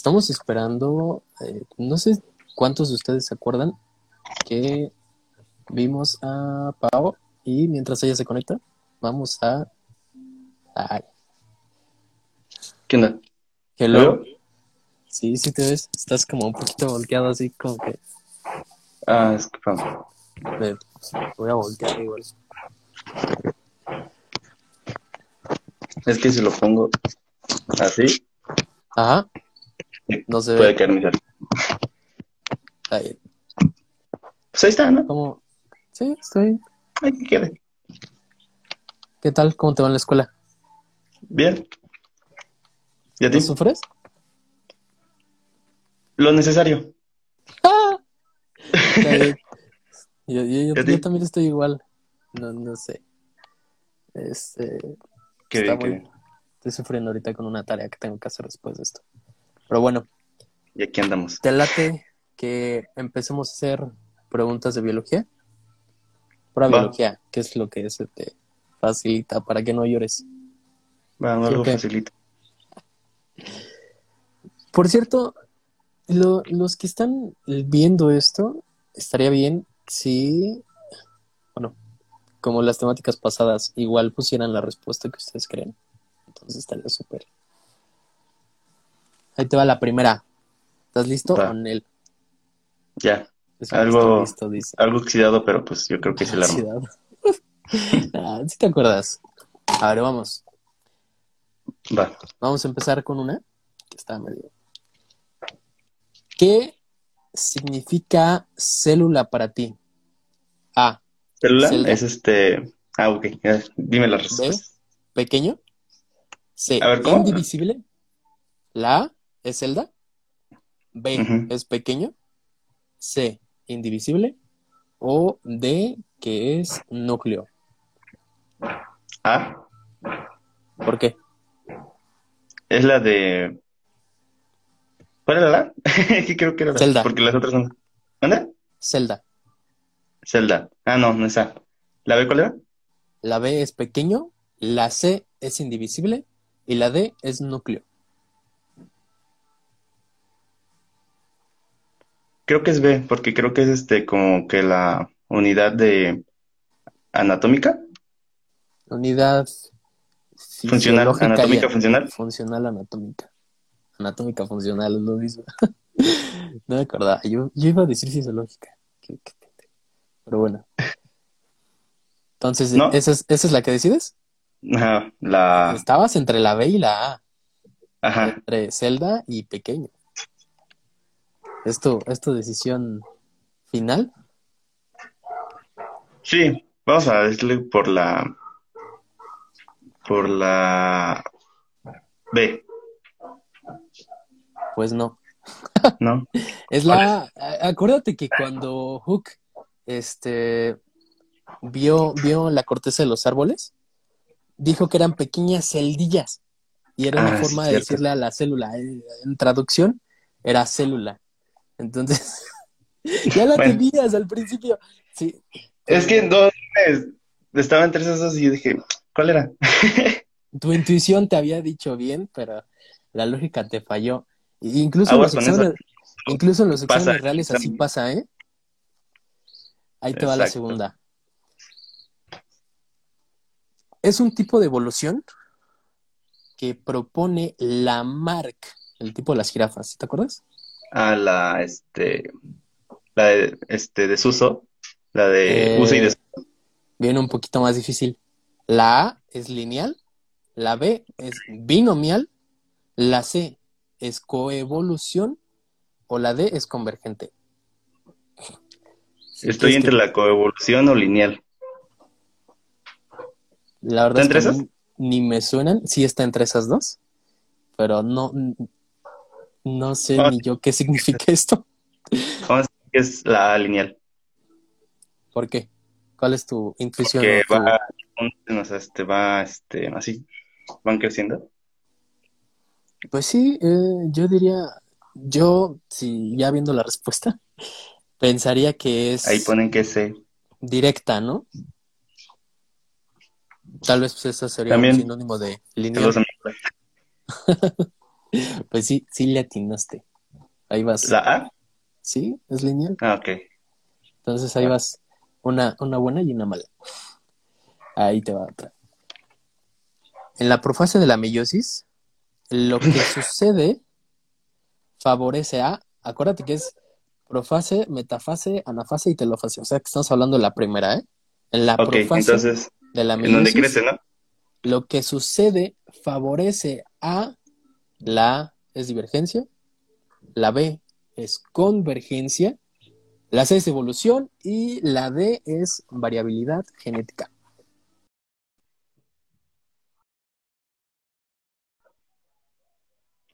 estamos esperando, eh, no sé cuántos de ustedes se acuerdan que vimos a Pau y mientras ella se conecta, vamos a... Ay, ¿Qué onda? hello. Sí, sí te ves, estás como un poquito volteado así como que... Ah, es que voy a voltear igual. Es que si lo pongo así, Ajá. No se puede ve. celular. Ay, Pues ahí está, ¿no? ¿Cómo? Sí, estoy. Ahí. ¿Qué tal? ¿Cómo te va en la escuela? Bien. ¿Y a ¿No ti? sufres? Lo necesario. ¡Ah! Yo, también estoy igual. No, no sé. Este, Qué Está bien, qué muy- bien. estoy sufriendo ahorita con una tarea que tengo que hacer después de esto. Pero bueno, Y aquí andamos. ¿te late que empecemos a hacer preguntas de biología? Pura Va. biología, ¿qué es lo que se te facilita para que no llores? Bueno, algo ok. facilito. Por cierto, lo- los que están viendo esto, estaría bien si, bueno, como las temáticas pasadas, igual pusieran la respuesta que ustedes creen. Entonces estaría súper. Ahí te va la primera. ¿Estás listo? Va. Con él. Ya. Es Algo- listo, dice. Algo oxidado, pero pues yo creo que la armo. Ansiedad. Ah, ¿sí te acuerdas? A ver, vamos. Va. Vamos a empezar con una que está medio. ¿Qué significa célula para ti? A. ¿Célula? Es este. Ah, ok. Dime la B. respuesta. Pequeño. C. A ver, ¿cómo? Indivisible. La A es celda. B es pequeño. C. Indivisible. O D que es núcleo. A. ¿Por qué? Es la de. ¿Cuál era la? que creo que era la. Zelda. Porque las otras son. ¿Dónde? Celda. Zelda. Ah, no, no es A. ¿La B cuál era? La B es pequeño. La C es indivisible. Y la D es núcleo. Creo que es B, porque creo que es este como que la unidad de anatómica. Unidad Funcional, y- anatómica funcional. Funcional anatómica. Anatómica funcional es lo mismo. no me acordaba. Yo, yo iba a decir fisiológica. Pero bueno. Entonces, ¿No? ¿esa, es, ¿esa es la que decides? Ajá, la. Estabas entre la B y la A. Ajá. Entre celda y pequeño. ¿Es tu, es tu decisión final? Sí, vamos a decirle por la. Por la. B, Pues no. ¿no? Es la. Acuérdate que cuando Hook este, vio, vio la corteza de los árboles, dijo que eran pequeñas celdillas. Y era una Ah, forma de cierto. decirle a la célula. En traducción, era célula. Entonces, ya la Bueno. tenías al principio. Sí. Es que dos estaba entre esas dos y yo dije, ¿cuál era? Tu intuición te había dicho bien, pero la lógica te falló. Incluso en los exámenes, incluso en los Pasa, exámenes reales así pasa, ¿eh? Ahí te va la segunda. Es un tipo de evolución que propone Lamarck, el tipo de las jirafas, ¿te acuerdas? Ah, la, este, la de, este, desuso, la de Eh, uso y desuso. Viene un poquito más difícil. La A es lineal, la B es binomial, la C es coevolución o la D es convergente. Si Estoy entre que- la coevolución o lineal. La verdad es ¿Está que entre a mí ni me suenan. Sí está entre esas dos, pero no, no sé ni yo qué significa esto. Que es la lineal, ¿Por qué? ¿Cuál es tu intuición? que tu- va, o sea, este, va, este, así, van creciendo. Pues sí, eh, yo diría, yo, si ya viendo la respuesta, pensaría que es Ahí ponen que C. directa, ¿no? Tal vez pues eso sería También. un sinónimo de lineal. Pues sí, sí le atinaste. Ahí vas. ¿La A? Sí, es lineal. Ah, ok. Entonces ahí vas. Una, una buena y una mala. Ahí te va otra. En la profase de la meiosis, lo que sucede favorece a, acuérdate que es profase, metafase, anafase y telofase. O sea que estamos hablando de la primera, ¿eh? En la profase entonces, de la ¿en dónde meiosis, crece, no? lo que sucede favorece a la A es divergencia, la B es convergencia, la C es evolución y la D es variabilidad genética.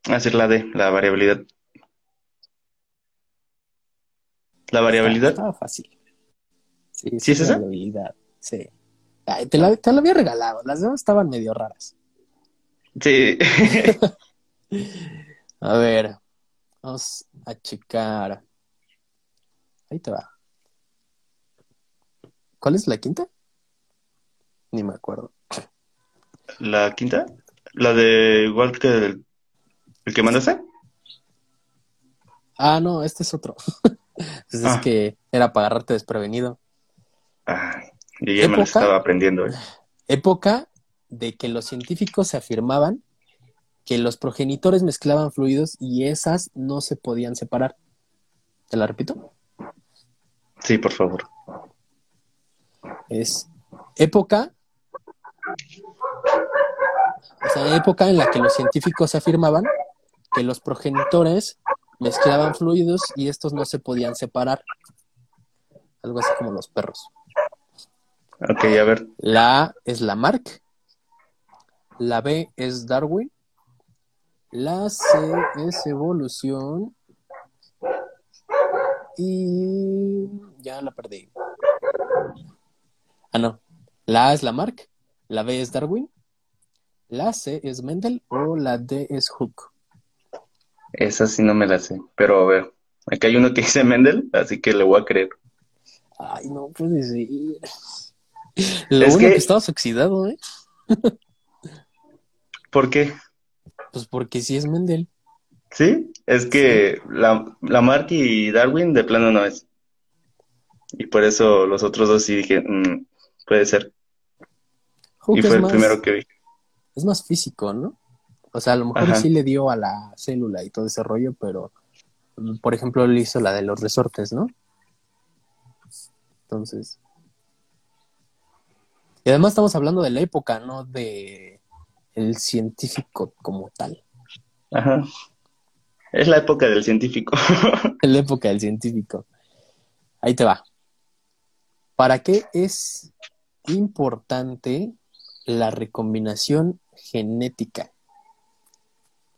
Hacer la D, la variabilidad. La variabilidad. Estaba fácil. Sí, ¿Sí es esa? variabilidad. Sí. Ay, te, la, te la había regalado. Las demás estaban medio raras. Sí. A ver, vamos a checar. Ahí te va. ¿Cuál es la quinta? Ni me acuerdo. ¿La quinta? ¿La de igual que el, el que mandaste? Ah, no, este es otro. Pues es Ah. que era para agarrarte desprevenido. Yo ya me lo ¿Época? estaba aprendiendo. eh. Época de que los científicos afirmaban que los progenitores mezclaban fluidos y esas no se podían separar. ¿Te la repito? Sí, por favor. Es época, o sea, época en la que los científicos afirmaban que los progenitores mezclaban fluidos y estos no se podían separar. Algo así como los perros. Ok, a ver. La A es Lamarck, la B es Darwin, la C es evolución y ya la perdí. Ah, no. La A es Lamarck, la B es Darwin, la C es Mendel o la D es Hooke. Esa sí no me la sé. Pero a ver. Aquí hay uno que dice Mendel, así que le voy a creer. Ay, no puede ser. Lo Es bueno que- que estabas oxidado, ¿eh? ¿Por qué? Pues porque sí es Mendel. Sí, es que la, Lamarck y Darwin de plano no es. Y por eso los otros dos sí dije, "Mm, puede ser. Y fue el más- primero que vi. es más físico, ¿no? O sea, a lo mejor Ajá. sí le dio a la célula y todo ese rollo, pero mm, por ejemplo, él hizo la de los resortes, ¿no? Entonces. Y además estamos hablando de la época, no de el científico como tal. Ajá. Es la época del científico. La época del científico. Ahí te va. ¿Para qué es importante la recombinación genética?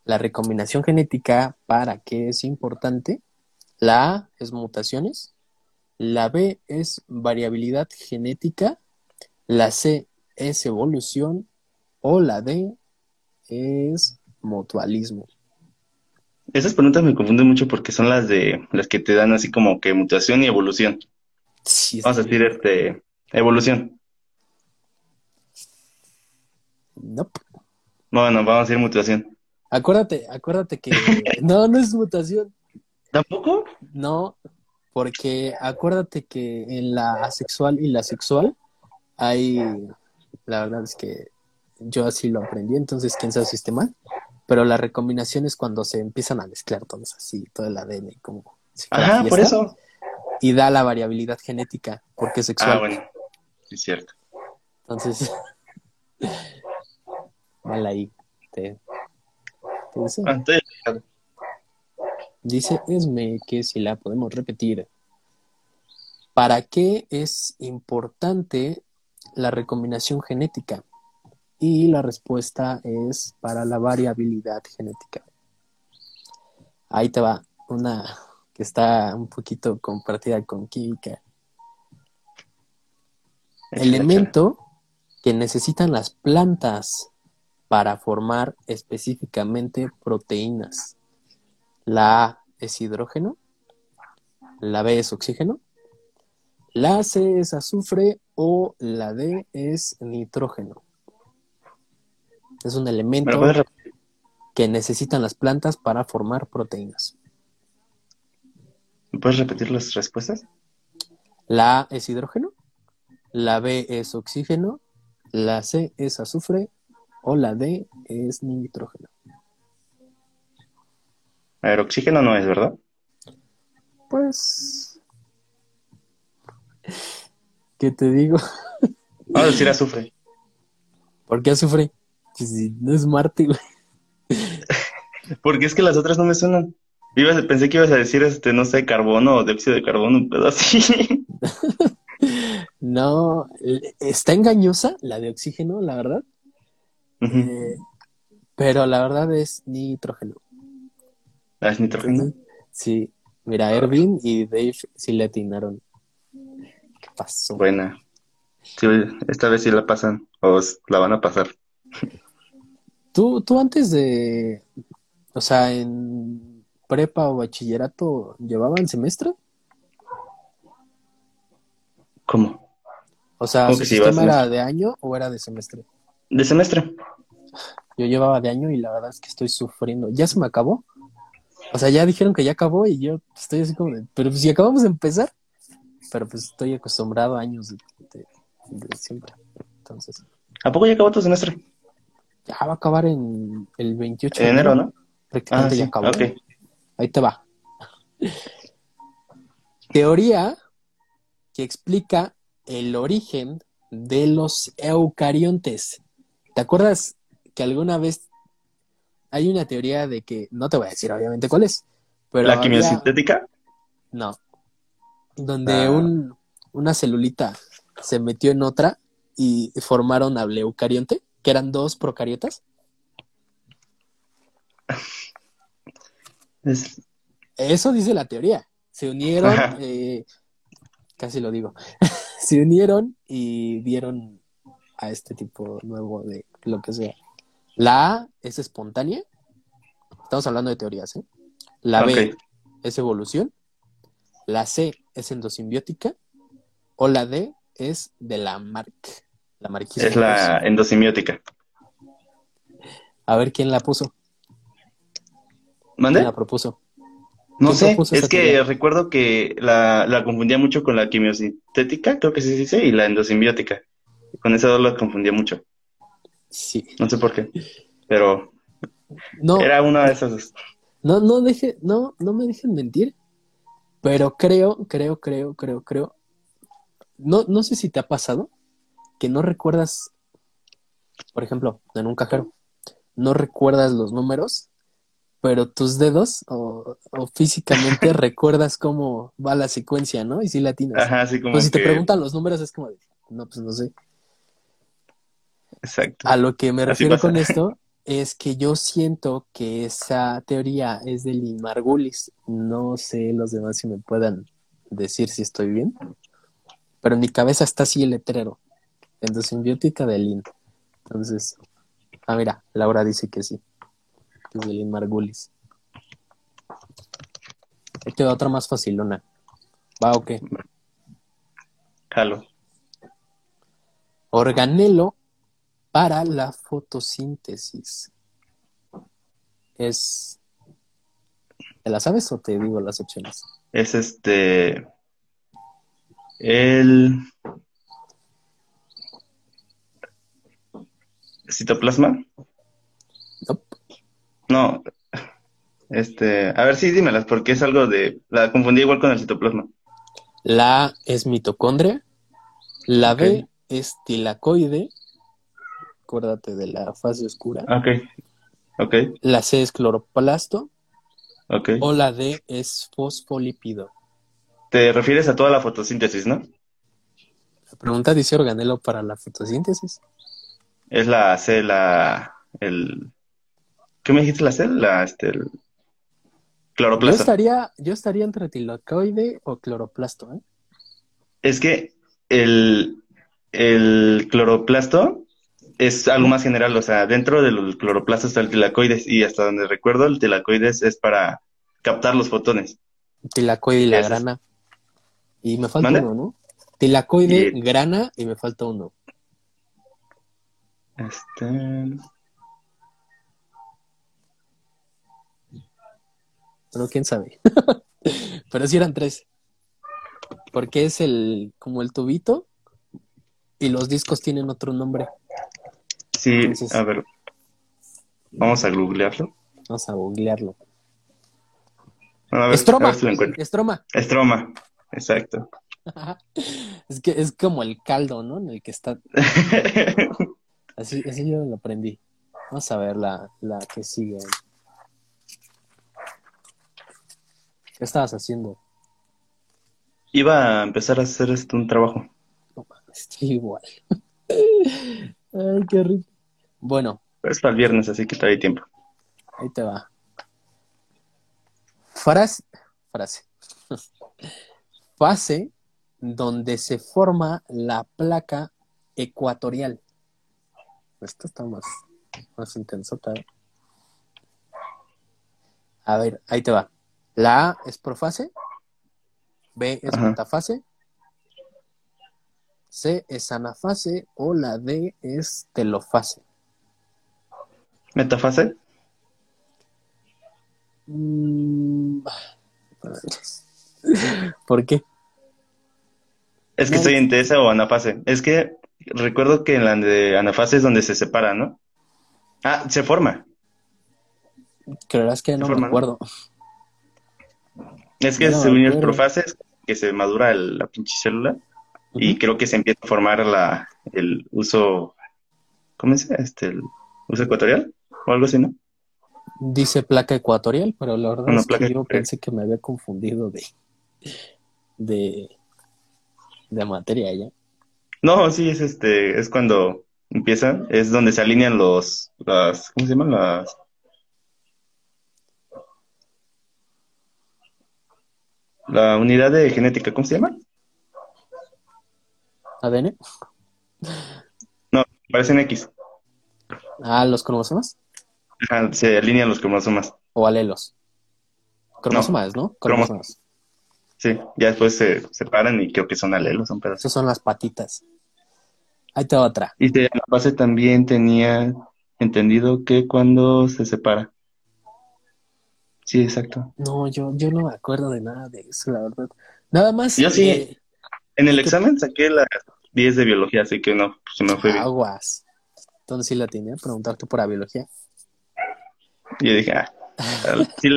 La recombinación genética, ¿para qué es importante? La A es mutaciones, la B es variabilidad genética, la C es evolución o la D es mutualismo. Esas preguntas me confunden mucho porque son las de las que te dan así como que mutación y evolución. Sí, Vamos a decir este evolución. Nope. Bueno, vamos a decir mutación. Acuérdate, acuérdate que no, no es mutación. ¿Tampoco? No, porque acuérdate que en la asexual y la sexual hay, la verdad es que yo así lo aprendí, entonces quién sabe si esté mal, pero la recombinación es cuando se empiezan a mezclar todos así, todo el ADN como si Ajá, por eso. y da la variabilidad genética, porque es sexual. Ah, bueno. Es cierto. Entonces, mal ahí. Te, te dice, Ah, estoy- dice Esme que si la podemos repetir. ¿Para qué es importante la recombinación genética? Y la respuesta es para la variabilidad genética. Ahí te va una que está un poquito compartida con química. Elemento que necesitan las plantas para formar específicamente proteínas. La A es hidrógeno, la B es oxígeno, la C es azufre o la D es nitrógeno. Es un ¿Me elemento que necesitan las plantas para formar proteínas. ¿Me ¿Puedes repetir las respuestas? La A es hidrógeno, la B es oxígeno, la C es azufre o la D es nitrógeno. A ver, oxígeno no es, ¿verdad? Pues... ¿Qué te digo? Vamos a decir azufre. ¿Por qué azufre? Pues no es Marte, güey. Porque es que las otras no me suenan. Ibas- pensé que ibas a decir, este, no sé, carbono o dióxido de carbono, un pedo así. No, está engañosa la de oxígeno, la verdad. Eh, pero la verdad es nitrógeno. Ah, ¿Es nitrógeno? Sí, mira, Ervin y Dave sí le atinaron. ¿Qué pasó? Buena. Sí, esta vez sí la pasan, o la van a pasar. ¿Tú, tú antes de, o sea, en prepa o bachillerato, ¿llevaban semestre? ¿Cómo? O sea, ¿Cómo ¿su sistema era de año o era de semestre? De semestre. Yo llevaba de año y la verdad es que estoy sufriendo. ¿Ya se me acabó? O sea, ya dijeron que ya acabó y yo estoy así como de, pero si acabamos de empezar, pero pues estoy acostumbrado a años de, de- de siempre. Entonces, ¿A poco ya acabó tu semestre? Ya va a acabar en el 28 En de enero, ¿no? Prácticamente Ah, ya sí. acabó. Ok. Ahí te va. Teoría que explica el origen de los eucariontes. ¿Te acuerdas que alguna vez hay una teoría de que, no te voy a decir obviamente cuál es, pero ¿La quimiosintética? no, donde Ah. un, una celulita se metió en otra y formaron al eucarionte, que eran dos procariotas. Es- Eso dice la teoría. Se unieron, eh, casi lo digo, se unieron y dieron a este tipo nuevo de lo que sea. La A es espontánea. Estamos hablando de teorías, ¿eh? La B es evolución. La C es endosimbiótica. O la D es de la Mark. La marquismo. Es la endosimiótica. A ver quién la puso. ¿Mande? ¿Quién la propuso? No ¿Quién sé, es que teoría? recuerdo que la, la confundía mucho con la quimiosintética, creo que sí se dice, y la endosimbiótica. Con esa dos la confundía mucho. Sí. No sé por qué. Pero No, era una de esas dos. No, no deje, no, no me dejen mentir, pero creo, creo, creo, creo, creo. No, no sé si te ha pasado que no recuerdas, por ejemplo, en un cajero, no recuerdas los números, pero tus dedos o, o físicamente recuerdas cómo va la secuencia, ¿no? Y si la tienes. Ajá, así como Pues si te que- preguntan los números es como de, no, pues no sé. Exacto. A lo que me refiero con esto es que yo siento que esa teoría es de Lynn Margulis. No sé los demás si me puedan decir si estoy bien, pero en mi cabeza está así el letrero. Endosimbiótica de Lynn. Entonces, ah, mira, Laura dice que sí, que es de Lynn Margulis. Ahí queda otra más facilona. Va, ok. Jalo. Organelo para la fotosíntesis. Es. ¿Te la sabes o te digo las opciones? Es este. El. ¿Citoplasma? Nope. No. Este. A ver, sí, dímelas, porque es algo de. La confundí igual con el citoplasma. La A es mitocondria. La B es tilacoide. Acuérdate de la fase oscura. Ok. Ok. La C es cloroplasto. Ok. O la D es fosfolípido. Te refieres a toda la fotosíntesis, ¿no? La pregunta dice organelo para la fotosíntesis. Es la C, la. El. ¿Qué me dijiste la C? La. Este. El... Yo Cloroplasto. estaría, yo estaría entre tilacoide o cloroplasto, ¿eh? Es que el, el cloroplasto es algo más general, o sea, dentro del cloroplasto está el tilacoides y hasta donde recuerdo el tilacoides es para captar los fotones. Tilacoide y la grana. Y me falta ¿Mande? uno, ¿no? Tilacoide, Y- grana y me falta uno. Este, Pero quién sabe. Pero sí eran tres. Porque es el, como el tubito, y los discos tienen otro nombre. Sí, Entonces- a ver. Vamos a googlearlo. Vamos a googlearlo. Bueno, a ver, a Estroma. ver si lo encuentro. Estroma. Estroma, exacto. es que es como el caldo, ¿no? En el que está. Así, así yo lo aprendí. Vamos a ver la, la que sigue. ¿Qué estabas haciendo? Iba a empezar a hacer esto un trabajo. No estoy igual. Ay, qué rico. Bueno, Es para el viernes, así que todavía hay tiempo. ahí te va. Frase. Frase. Fase donde se forma la placa ecuatorial. Esto está más, más intensota. ¿eh? A ver, ahí te va. La A es profase. B es Ajá. metafase. C es anafase. O la D es telofase. ¿Metafase? Mm, ¿Por qué? Es que No. estoy entre esa o anafase. Es que recuerdo que en la de anafase es donde se separa, ¿no? Ah, se forma. Creerás que no forma, me ¿no? acuerdo. Es que No, según es pero- profase, es que se madura el- la pinche célula y creo que se empieza a formar la, el uso, ¿cómo dice? Este, el uso ecuatorial o algo así, ¿no? Dice placa ecuatorial, pero la verdad es que yo pensé que me había confundido de, de, de materia ya. No, sí, es este, es cuando empiezan, es donde se alinean los, las, ¿cómo se llaman? Las, la unidad de genética, ¿cómo se llama? ADN. Parecen X. Ah, los cromosomas Ajá, se alinean los cromosomas. o alelos. Cromosomas, ¿no? Cromosomas. Sí, ya después se separan y creo que son alelos, son pedazos. Esas son las patitas. Ahí te va otra. Y de la base también tenía entendido que cuando se separa. Sí, exacto. No, yo, yo no me acuerdo de nada de eso, la verdad. Nada más. Yo sí. eh, En el examen saqué las 10 de biología, así que no, pues se me fue bien. aguas. Entonces sí la tenía, preguntarte por la biología. Y yo dije, ah, sí.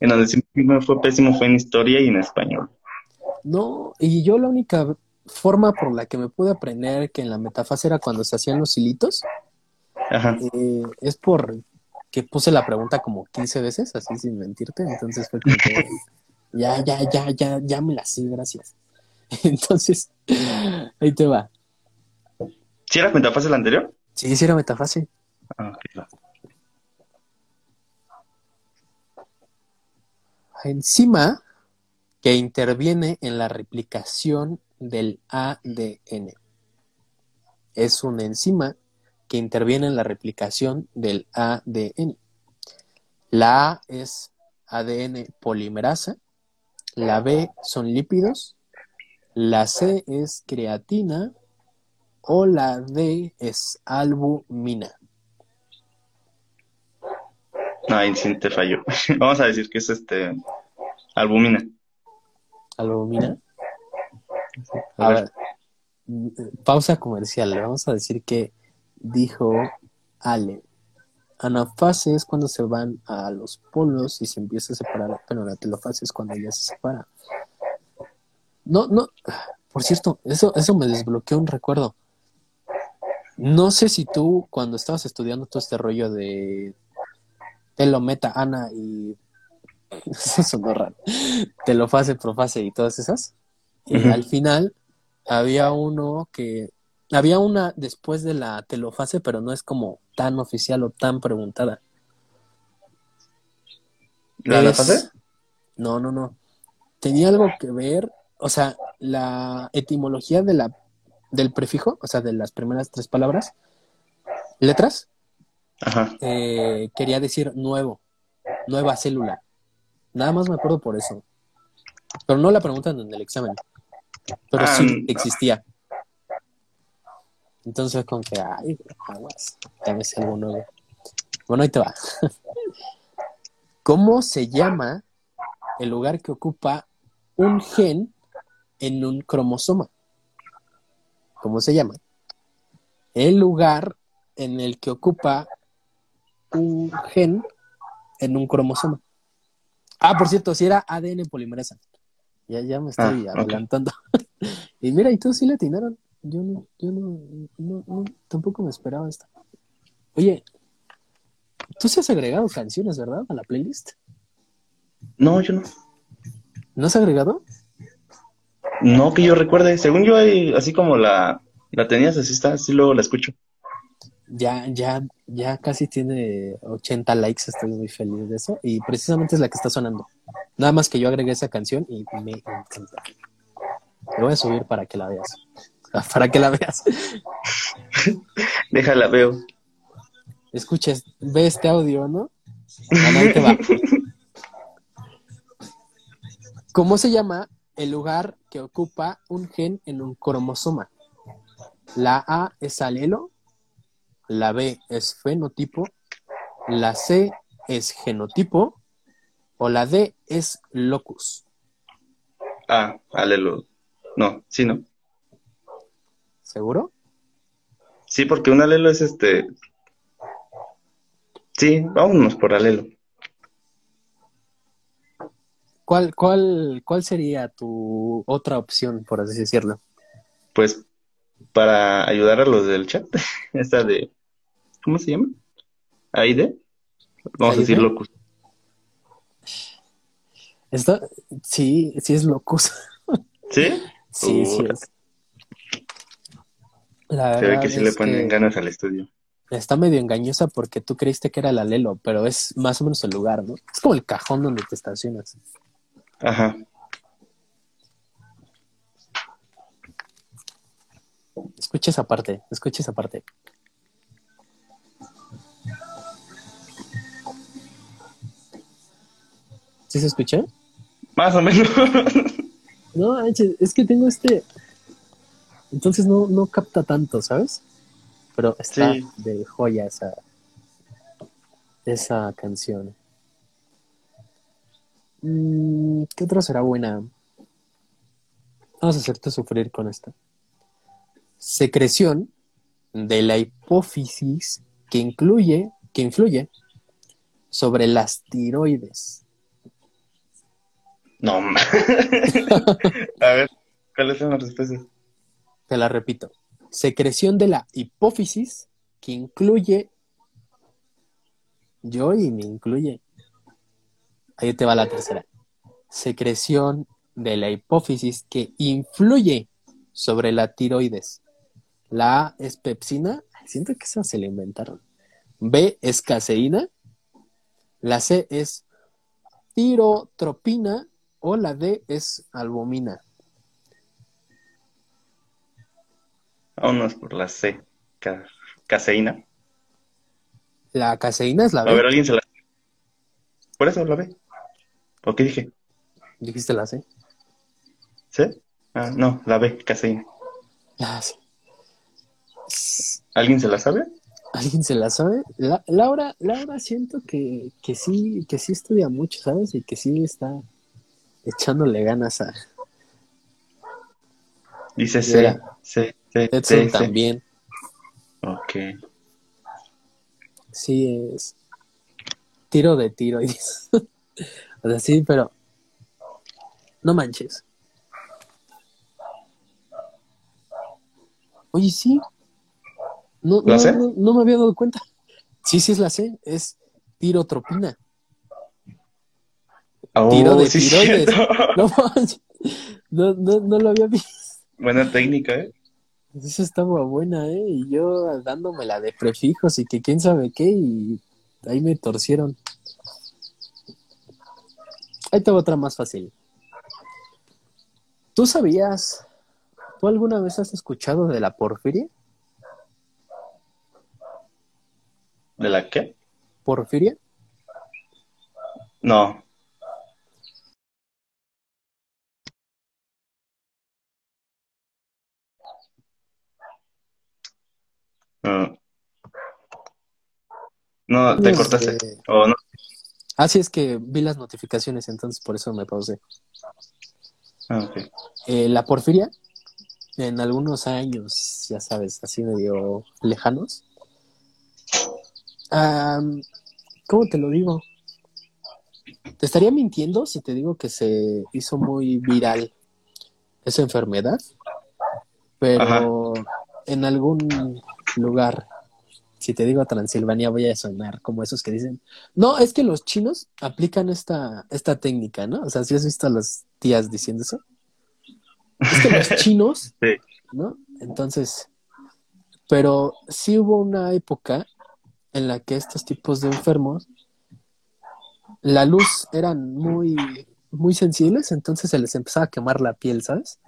En donde sí me fue pésimo fue en historia y en español. No, y yo la única forma por la que me pude aprender que en la metafase era cuando se hacían los hilitos, Ajá. eh, es por que puse la pregunta como 15 veces, así sin mentirte, entonces fue como que ya, ya, ya, ya, ya me la sé, gracias. Entonces, ahí te va. ¿Sí era metafase la anterior? Sí, sí era metafase. Ah, ok, Enzima que interviene en la replicación del ADN. Es una enzima que interviene en la replicación del ADN. La A es ADN polimerasa, la B son lípidos, la C es creatina o la D es albumina. No, ahí sí te falló. Vamos a decir que es este albumina. ¿Albumina? A A ver. ver, pausa comercial. Le vamos a decir que dijo Ale. Anafase es cuando se van a los polos y se empieza a separar, pero la telofase es cuando ya se separa. No, no, por cierto, eso, eso me desbloqueó un recuerdo. No sé si tú, cuando estabas estudiando todo este rollo de telometa, ana y. Eso sonó raro. Telofase, profase y todas esas. Y al final había uno que. Había una después de la telofase, pero no es como tan oficial o tan preguntada. ¿La Es- anafase? No, no, no. Tenía algo que ver, o sea, la etimología de la, del prefijo, o sea, de las primeras tres palabras, letras, Ajá. eh, quería decir nuevo, nueva célula. Nada más me acuerdo por eso. Pero no la preguntan en el examen. Pero Ah, sí mm. existía. Entonces, con que, ay, aguas, me sé algo nuevo. Bueno, ahí te va. ¿Cómo se llama el lugar que ocupa un gen en un cromosoma? ¿Cómo se llama? El lugar en el que ocupa un gen en un cromosoma. Ah, por cierto, si era ADN polimerasa. Ya, ya me estoy Ah, adelantando. y mira, y tú sí le atinaron. Yo no, yo no, no, no, tampoco me esperaba esta. Oye, tú sí has agregado canciones, ¿verdad? A la playlist. No, yo no. ¿No has agregado? No que yo recuerde. Según yo, así como la, la tenías, así está, así luego la escucho. Ya, ya, ya casi tiene 80 likes, estoy muy feliz de eso. Y precisamente es la que está sonando. Nada más que yo agregué esa canción y me encanta. Te voy a subir para que la veas. Para que la veas. Déjala, veo. Escuches, ve este audio, ¿no? Bueno, ahí te va. ¿Cómo se llama el lugar que ocupa un gen en un cromosoma? La A es alelo, la B es fenotipo, la C es genotipo o la D es locus. Ah, alelo. No, sí, no. ¿Seguro? Sí, porque un alelo es este. Sí, vámonos por alelo. ¿Cuál, cuál, cuál sería tu otra opción, por así decirlo? Pues para ayudar a los del chat, esta de. ¿Cómo se llama? Aide. Vamos a decir locus. Esto, sí, sí es locus. ¿Sí? Sí, sí es. La Se ve que sí le ponen ganas al estudio. está medio engañosa porque tú creíste que era el alelo, pero es más o menos el lugar, ¿no? Es como el cajón donde te estacionas. Ajá. Escucha esa parte, escucha esa parte. ¿Sí se escucha? Más o menos. No, es que tengo este. Entonces no, no capta tanto, ¿sabes? Pero está Sí. de joya esa, esa canción. Mm, ¿Qué otra será buena? Vamos a hacerte sufrir con esta. Secreción de la hipófisis que incluye, que influye sobre las tiroides. No. a ver, ¿cuáles son las respuestas? Te la repito. Secreción de la hipófisis que incluye. Yo y me incluye. Ahí te va la tercera. Secreción de la hipófisis que influye sobre la tiroides. La A es pepsina. Siento que esa se la inventaron. B es caseína. La C es tirotropina. O la D es albumina. Vámonos por la C. Ca- caseína. La caseína es la A B. ver, alguien se la. Por eso la ve. ¿O qué dije? Dijiste la C. ¿Sí? Ah, no, la B, caseína. La C. ¿Alguien se la sabe? ¿Alguien se la sabe? La- Laura, Laura siento que, que sí, que sí estudia mucho, ¿sabes? Y que sí está echándole ganas a Dice C. C, C, Edson también. Ok. Sí, es tiro de tiro. o sea, sí, pero no manches. Oye, sí. No, ¿La no, C? no, no me había dado cuenta. Sí, sí es la C, es tirotropina. Oh, Tiro de sí, tiroides. No. No, no, no lo había visto. Buena técnica, ¿eh? Esa estaba buena, ¿eh? Y yo dándome la de prefijos y que quién sabe qué, y ahí me torcieron. Ahí tengo otra más fácil. ¿Tú sabías, tú alguna vez has escuchado de la porfiria? ¿De la qué? ¿Porfiria? No. No. No, te Este, cortaste. O no. Así es que vi las notificaciones, entonces por eso me pausé. Ah. Eh, la porfiria, en algunos años, ya sabes, así medio lejanos. ¿Cómo te lo digo? Te estaría mintiendo si te digo que se hizo muy viral esa enfermedad, pero en algún lugar, si te digo Transilvania, voy a sonar como esos que dicen, no, es que los chinos aplican esta, esta técnica, ¿no? O sea, si has visto a las tías diciendo eso. Es que los chinos, Sí. ¿no? Entonces, pero sí hubo una época en la que estos tipos de enfermos, la luz eran muy, muy sensibles, entonces se les empezaba a quemar la piel, ¿sabes?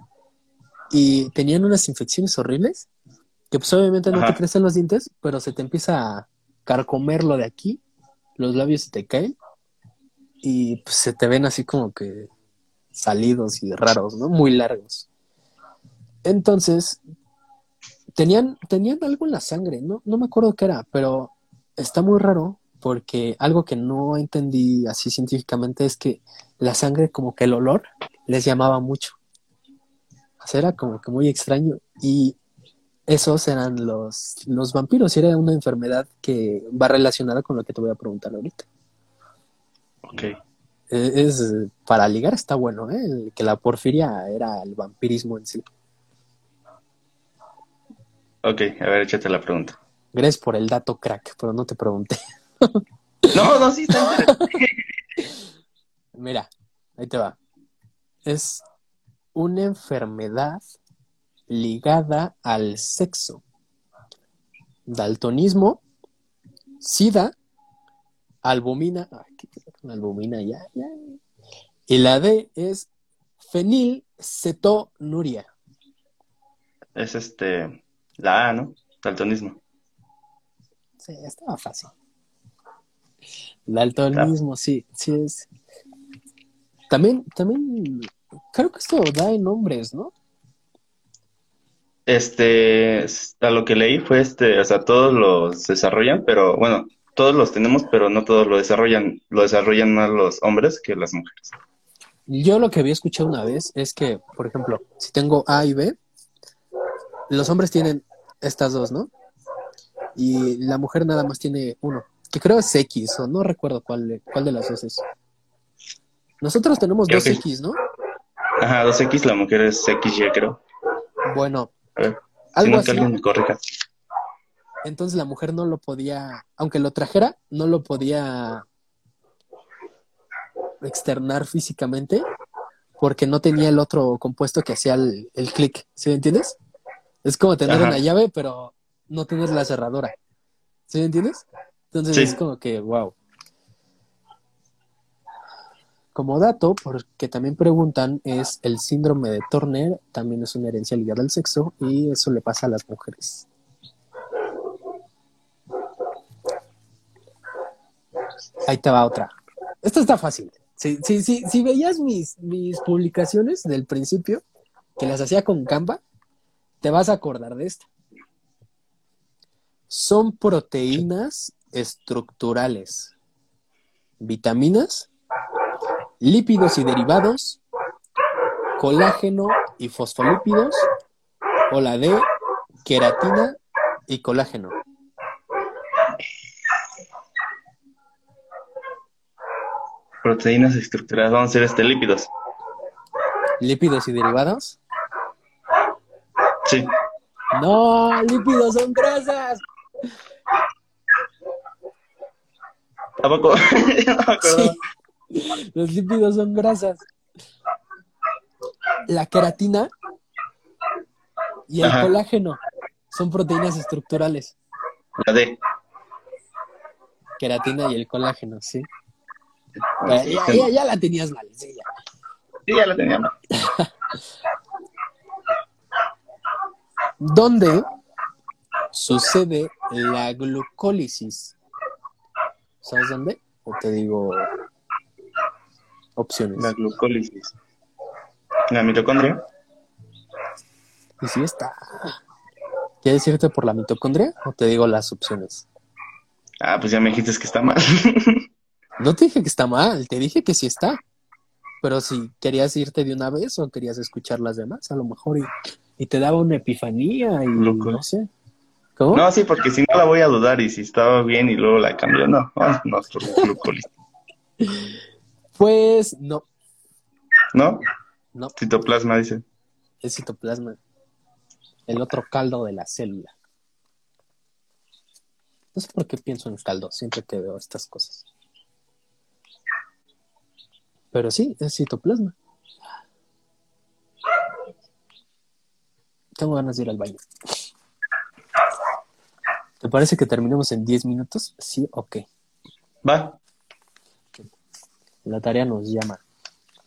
Y tenían unas infecciones horribles, que pues obviamente no te crecen los dientes, pero se te empieza a carcomer lo de aquí, los labios se te caen, y pues se te ven así como que salidos y raros, ¿no? Muy largos. Entonces, tenían, tenían algo en la sangre, ¿no? No me acuerdo qué era, pero está muy raro porque algo que no entendí así científicamente es que la sangre, como que el olor, les llamaba mucho. O sea, era como que muy extraño. Y esos eran los, los vampiros, y era una enfermedad que va relacionada con lo que te voy a preguntar ahorita. Ok. Eh, Es, para ligar está bueno, ¿eh? El- Que la porfiria era el vampirismo en sí. Ok, a ver, échate la pregunta. Gracias por el dato crack, pero no te pregunté. No, no, sí, está. Mira, ahí te va. Es una enfermedad ligada al sexo. Daltonismo, sida, albumina, ay, ¿qué pasa con albumina? Ya, ya. Y la D es fenilcetonuria. Es este, la A, ¿no? Daltonismo. Sí, estaba fácil. Daltonismo, sí, sí es. También, también, creo que esto da en hombres, ¿no? Este, a lo que leí fue este, o sea, todos los desarrollan, pero bueno, todos los tenemos, pero no todos lo desarrollan. Lo desarrollan más los hombres que las mujeres. Yo lo que había escuchado una vez es que, por ejemplo, si tengo A y B, los hombres tienen estas dos, ¿no? Y la mujer nada más tiene uno, que creo es X, o no recuerdo cuál, de- cuál de las dos es. Nosotros tenemos Creo dos que- X, ¿no? Ajá, 2X, la mujer es XY, creo. Bueno, A ver, si algo no, que así. alguien me corrija. Entonces la mujer no lo podía, aunque lo trajera, no lo podía externar físicamente porque no tenía el otro compuesto que hacía el, el clic, ¿sí me entiendes? Es como tener Ajá. una llave, pero no tener la cerradura, ¿sí me entiendes? Entonces Sí. es como que, wow. Como dato, porque también preguntan, es el síndrome de Turner, también es una herencia ligada al sexo y eso le pasa a las mujeres. Ahí te va otra. Esta está fácil. Si, si, si, si veías mis, mis publicaciones del principio, que las hacía con Canva, te vas a acordar de esta. Son proteínas estructurales, vitaminas, lípidos y derivados, colágeno y fosfolípidos, o la D, queratina y colágeno. Proteínas estructuradas, vamos a ser este lípidos. Lípidos y derivados. Sí. No, lípidos son grasas. Tampoco. no. Sí. Los lípidos son grasas. La queratina y el Ajá. colágeno son proteínas estructurales. La D. Queratina y el colágeno, sí. Ah, Ya, ya- ya- ya la tenías mal, sí, ya. Sí, ya la teníamos. ¿Dónde sucede la glucólisis? ¿Sabes dónde? O te digo opciones. La glucólisis. La mitocondria. Y sí está. ¿Quieres irte por la mitocondria o te digo las opciones? Ah, pues ya me dijiste que está mal. No te dije que está mal, te dije que sí está. Pero si querías irte de una vez o querías escuchar las demás, a lo mejor y, y te daba una epifanía y Loco. no sé. ¿Cómo? No, sí, porque si no la voy a dudar y si estaba bien y luego la cambio, no, no, no, es por glucolista. Pues no, ¿No? no, Citoplasma dice. es citoplasma. El otro caldo de la célula. No sé por qué pienso en caldo siempre que veo estas cosas. Pero sí, es citoplasma. Tengo ganas de ir al baño. ¿Te parece que terminemos en 10 minutos? Sí, ok. Va. La tarea nos llama.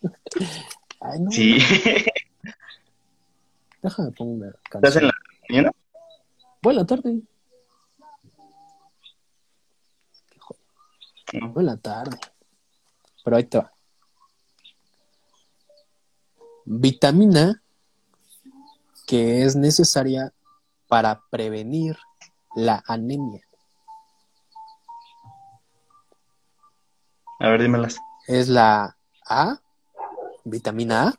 Ay, no. Sí. Déjame poner una ¿Estás en canción. la mañana? Buena tarde. Qué joder. No. Buena tarde. Pero ahí te va. Vitamina que es necesaria para prevenir la anemia. A ver, dímelas. Es la A, vitamina A,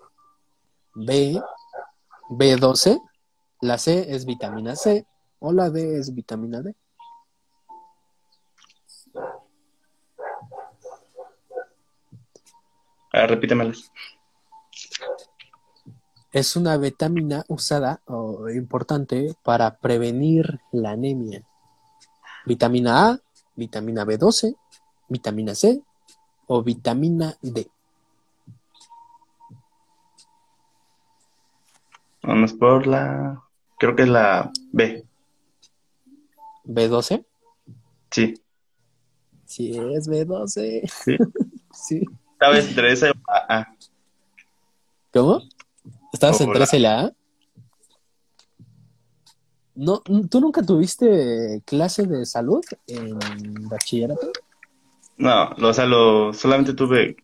B, B12, la C es vitamina C o la D es vitamina D. A ver, repítemelas. Es una vitamina usada o importante para prevenir la anemia. Vitamina A, vitamina B12, vitamina C o vitamina D. Vamos por la. Creo que es la B. ¿B12? Sí. Sí, es B12. Sí. Sí. ¿Sabes entre esa y la A? ¿Cómo? ¿Estabas entre C y la A? No, ¿tú nunca tuviste clase de salud en bachillerato? No, lo- o sea, lo, solamente tuve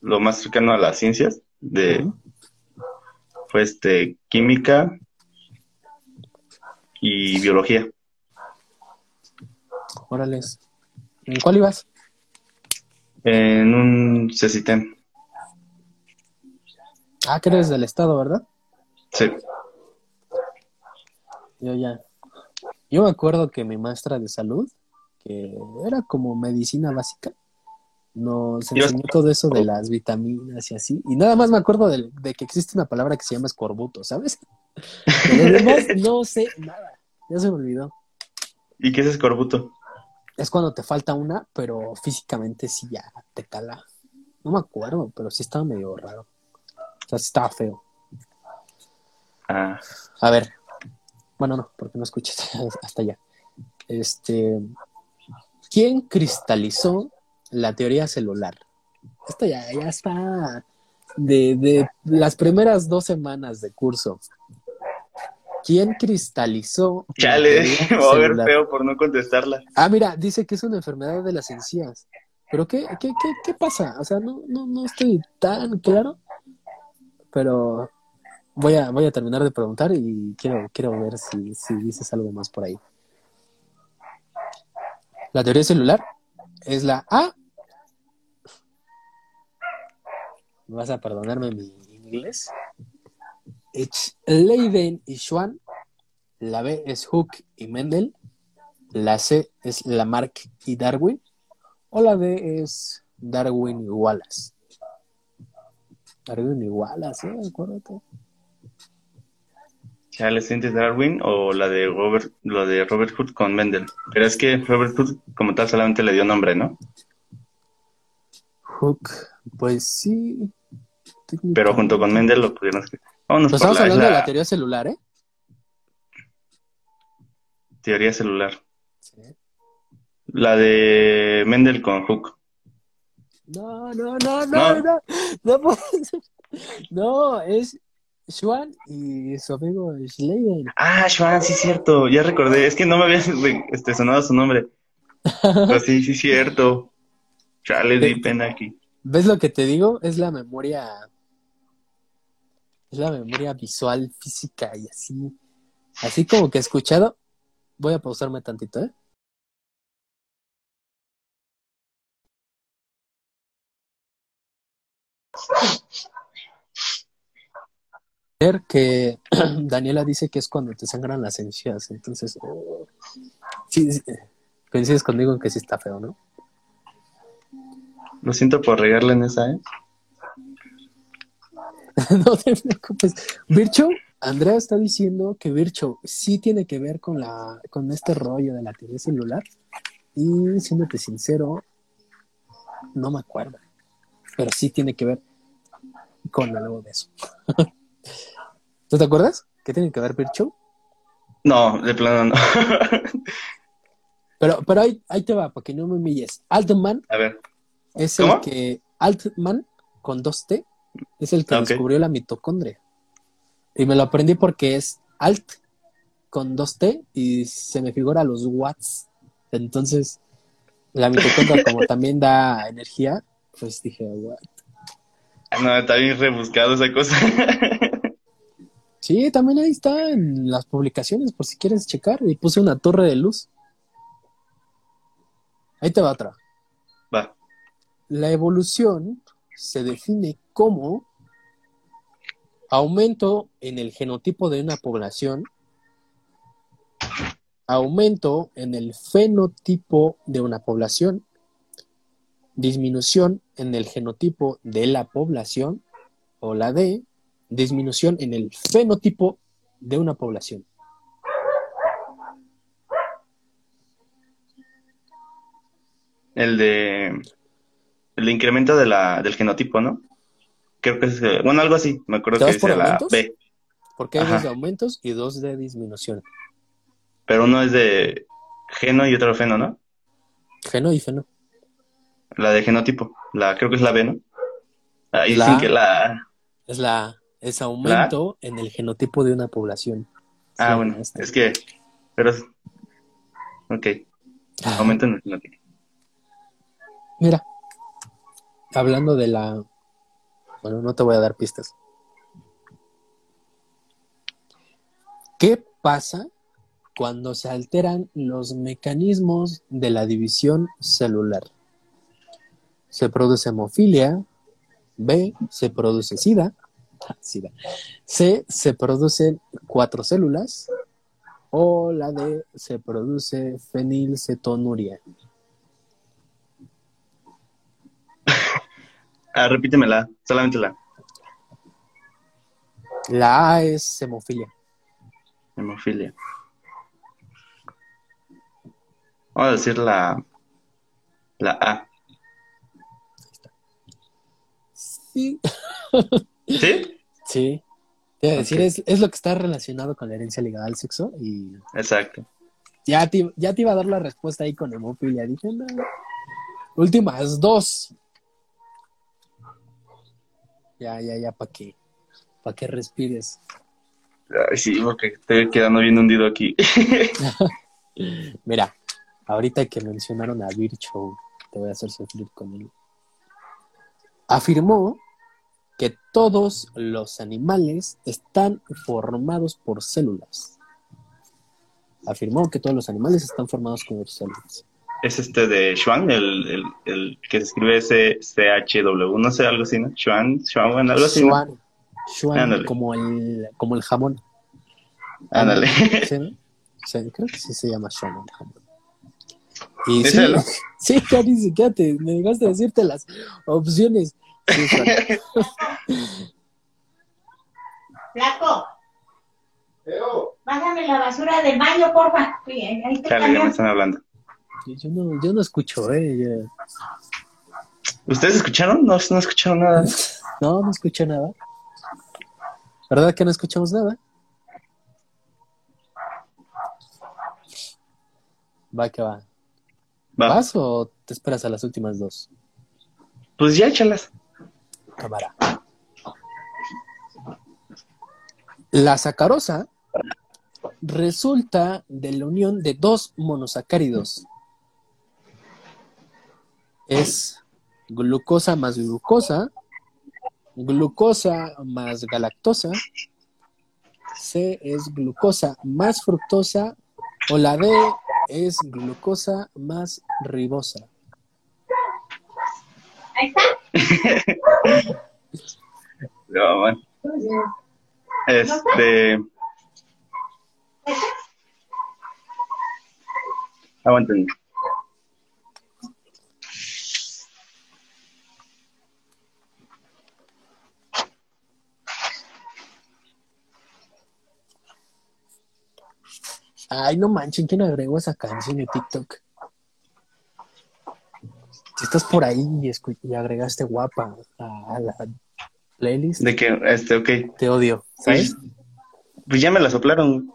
lo más cercano a las ciencias de, fue este, química y biología. Órales. ¿En cuál ibas? En un CECITEM. Ah, que eres del estado, ¿verdad? Sí. Yo ya. Yo me acuerdo que mi maestra de salud, que era como medicina básica, nos enseñó todo eso de las vitaminas y así. Y nada más me acuerdo de, de que existe una palabra que se llama escorbuto, ¿sabes? De lo demás no sé nada. Ya se me olvidó. ¿Y qué es escorbuto? Es cuando te falta una, pero físicamente sí ya te cala. No me acuerdo, pero sí estaba medio raro. O sea, sí estaba feo. Ah, A ver. Bueno, no, porque no escuchas hasta allá. Este. ¿Quién cristalizó la teoría celular? Esto ya, ya está de, de las primeras dos semanas de curso. ¿Quién cristalizó chale, me voy a ver feo por no contestarla. Ah, mira, dice que es una enfermedad de las encías. Pero ¿qué, qué, qué, qué pasa? O sea, no, no, no estoy tan claro. Pero voy a, voy a terminar de preguntar y quiero, quiero ver si, si dices algo más por ahí. La teoría celular es la A. Vas a perdonarme mi inglés. Es Leiden y Schwann. La B es Hook y Mendel. La C es Lamarck y Darwin. O la D es Darwin y Wallace. Darwin y Wallace, ¿eh? Acuérdate. Chale, ¿sientes Darwin o la de Robert, lo de Robert Hood con Mendel? Pero es que Robert Hood como tal solamente le dio nombre, ¿no? Hook, pues sí. Pero junto con Mendel lo pudieron escribir. Vámonos Pues estamos la, es hablando de la la teoría celular, ¿eh? teoría celular. Sí. La de Mendel con Hook. No, no, no, no, No. no. No, ser. No, es Schwann y su amigo Schleiden. Ah, Schwann, sí es cierto, ya recordé, es que no me había este, sonado su nombre. Pero sí, sí es cierto. Chale, di pena aquí. ¿Ves lo que te digo? Es la memoria. Es la memoria visual, física y así. Así como que he escuchado. Voy a pausarme tantito, ¿eh? Que Daniela dice que es cuando te sangran las encías, entonces oh, sí, sí, coincides conmigo en que sí está feo, ¿no? Lo siento por regarle en esa, ¿eh? no te preocupes. Vircho, Andrea está diciendo que Vircho sí tiene que ver con la con este rollo de la teoría celular y siéndote sincero, no me acuerdo, pero sí tiene que ver con algo de eso. ¿Tú te acuerdas? ¿Qué tiene que ver Vircho? No, de plano no. Pero, pero ahí, ahí te va, para que no me humilles. Altman A ver, es ¿Cómo? el que. Altman, con dos T, es el que Ah, descubrió la mitocondria. Y me lo aprendí porque es Alt con dos T y se me figura los watts. Entonces, la mitocondria, como también da energía, pues dije, "What?". Ah, no, está bien rebuscado esa cosa. Sí, también ahí está en las publicaciones, por si quieres checar. Y puse una torre de luz. Ahí te va otra. Va. La evolución se define como aumento en el genotipo de una población, aumento en el fenotipo de una población, disminución en el genotipo de la población, o la D, disminución en el fenotipo de una población. El de. El incremento de la, del genotipo, ¿no? Creo que es. eh, Bueno, algo así. Me acuerdo ¿Te que dice la? B. Porque hay Ajá. dos de aumentos y dos de disminución. Pero uno es de geno y otro feno, ¿no? Geno y feno. La de genotipo. La, creo que es la B, ¿no? Ahí La- dicen que la. Es la es aumento en el genotipo de una población. Ah, Sí, bueno. esta. Es que. Pero. Ok. Ah, Aumento en el genotipo. Mira, hablando de la... Bueno, no te voy a dar pistas. ¿Qué pasa cuando se alteran los mecanismos de la división celular? Se produce hemofilia, B, se produce SIDA, C, se producen cuatro células, o la D, se produce fenilcetonuria. Ah, repítemela. Solamente la. La A es hemofilia. Hemofilia. Vamos a decir la. La A. Sí. ¿Sí? Sí. Te iba a decir, es, es lo que está relacionado con la herencia ligada al sexo y Exacto. ya te, ya te iba a dar la respuesta ahí con hemofilia. Dije, no. Últimas dos. Ya, ya, ya, para que, para que respires. Ay, sí, porque estoy quedando bien hundido aquí. Mira, ahorita que mencionaron a Virchow, te voy a hacer sufrir con él. Afirmó que todos los animales están formados por células. Afirmó que todos los animales están formados por células. Es este de Schwann, el, el, el que se escribe CHW, no sé, algo así, ¿no? Schwann, Schwann, algo así, ¿no? Schwann, Schwann, como el, como el jamón. Ándale. ¿Sí, no? Sí, creo que sí se llama Schwann el jamón. Y ¿Es sí, sí, siquiera te, me dejaste decirte las opciones. Flaco. Bájame la basura del baño, porfa. Sí, ahí Chale, ya me camión. están hablando. Yo no, yo no escucho, ¿eh? ¿Ustedes escucharon? No, no escucharon nada. no, no escucho nada. ¿Verdad que no escuchamos nada? Va que va. Va, ¿Vas o te esperas a las últimas dos? pues ya échalas. Cámara. La sacarosa resulta de la unión de dos monosacáridos. Es glucosa más glucosa, glucosa más galactosa, C es glucosa más fructosa o la D es glucosa más ribosa. Ahí está. No, man. Este. Aguanten. Ay, no manchen, ¿quién agregó esa canción en TikTok? Si estás por ahí y, y agregaste guapa a, a la playlist, De que, este, ok. te odio, Pues, ¿sabes? pues ya me la soplaron.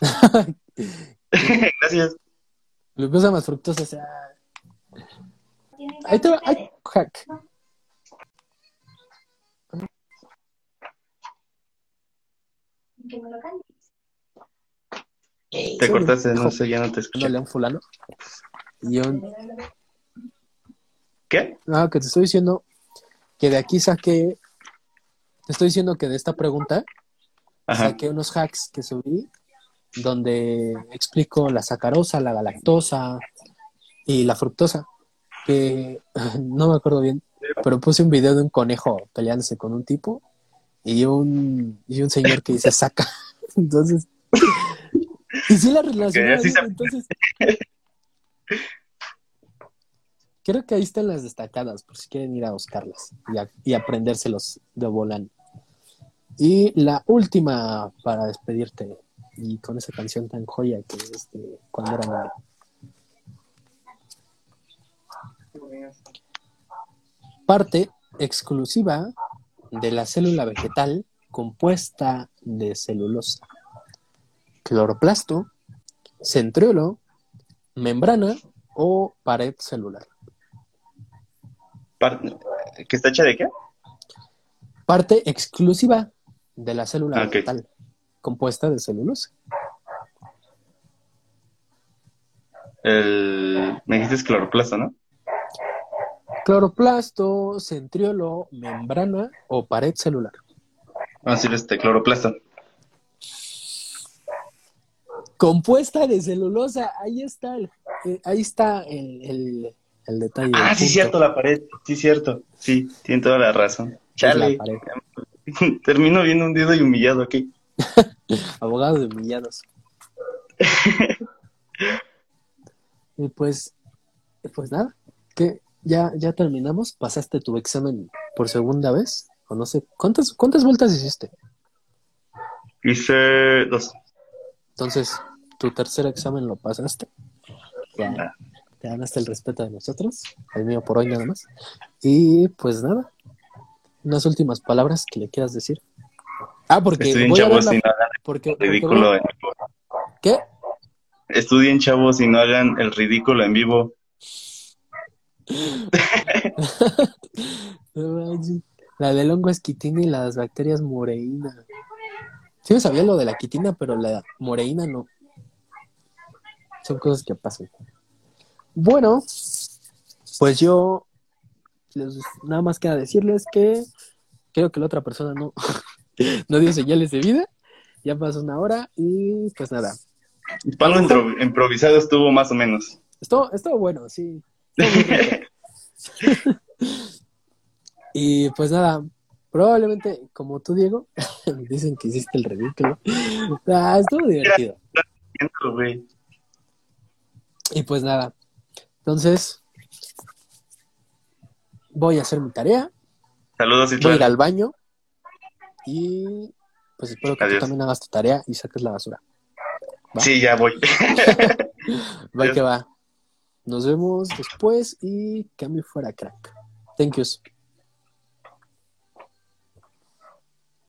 Gracias. Glucosa más fructosa, o sea, ahí te va, ay, hack. Que me lo. Te cortaste, no sé, ya no te escuché. A un fulano. Y un, ¿Qué? no, que te estoy diciendo que de aquí saqué, te estoy diciendo que de esta pregunta Ajá. saqué unos hacks que subí donde explico la sacarosa, la galactosa y la fructosa. Que no me acuerdo bien, pero puse un video de un conejo peleándose con un tipo y un, y un señor que dice saca. Entonces, y sí la relacioné. entonces, creo que ahí están las destacadas, por si quieren ir a buscarlas y, a- y aprendérselos de volán. Y la última para despedirte, y con esa canción tan joya que es de cuando era niño. Parte exclusiva de la célula vegetal compuesta de celulosa, cloroplasto, centriolo, membrana o pared celular. ¿Que está hecha de qué? Parte exclusiva de la célula Ah, vegetal compuesta de celulosa. El... Me dijiste cloroplasto, ¿no? Cloroplasto, centriolo, membrana o pared celular. Vamos a decir este cloroplasto. Compuesta de celulosa, ahí está el, eh, ahí está el, el- el detalle. Ah, sí, punto cierto, la pared. Sí, cierto. Sí, tiene toda la razón. la Chale. pared. Termino bien hundido y humillado aquí. Abogados de humillados. y pues, pues nada, que ya, ya terminamos. Pasaste tu examen por segunda vez, o no sé, ¿cuántas, cuántas vueltas hiciste? Hice dos. Entonces, tu tercer examen lo pasaste. Ya. Te ganaste el respeto de nosotros, el mío por hoy nada más. Y pues nada, unas últimas palabras que le quieras decir. Ah, porque Estudien voy a ver chavos la- y no hagan porque, el ridículo en vivo. ¿Qué? Estudien chavos y no hagan el ridículo en vivo. La del hongo es quitina y las bacterias moreína. Sí me sabía lo de la quitina, pero la moreína no. Son cosas que pasan. Bueno, pues yo les- nada más queda decirles que creo que la otra persona no, no dio señales de vida. Ya pasó una hora y pues nada. El palo improvisado estuvo más o menos. Estuvo, estuvo bueno, sí. Estuvo y pues nada, probablemente como tú, Diego, dicen que hiciste el ridículo. Ah, estuvo divertido. Y pues nada, entonces voy a hacer mi tarea, Saludos y voy a ir al baño y pues espero que tú Adiós. también hagas tu tarea y saques la basura. ¿va? Sí, ya voy. Va que va. Nos vemos después y cambio fuera crack. Thank yous.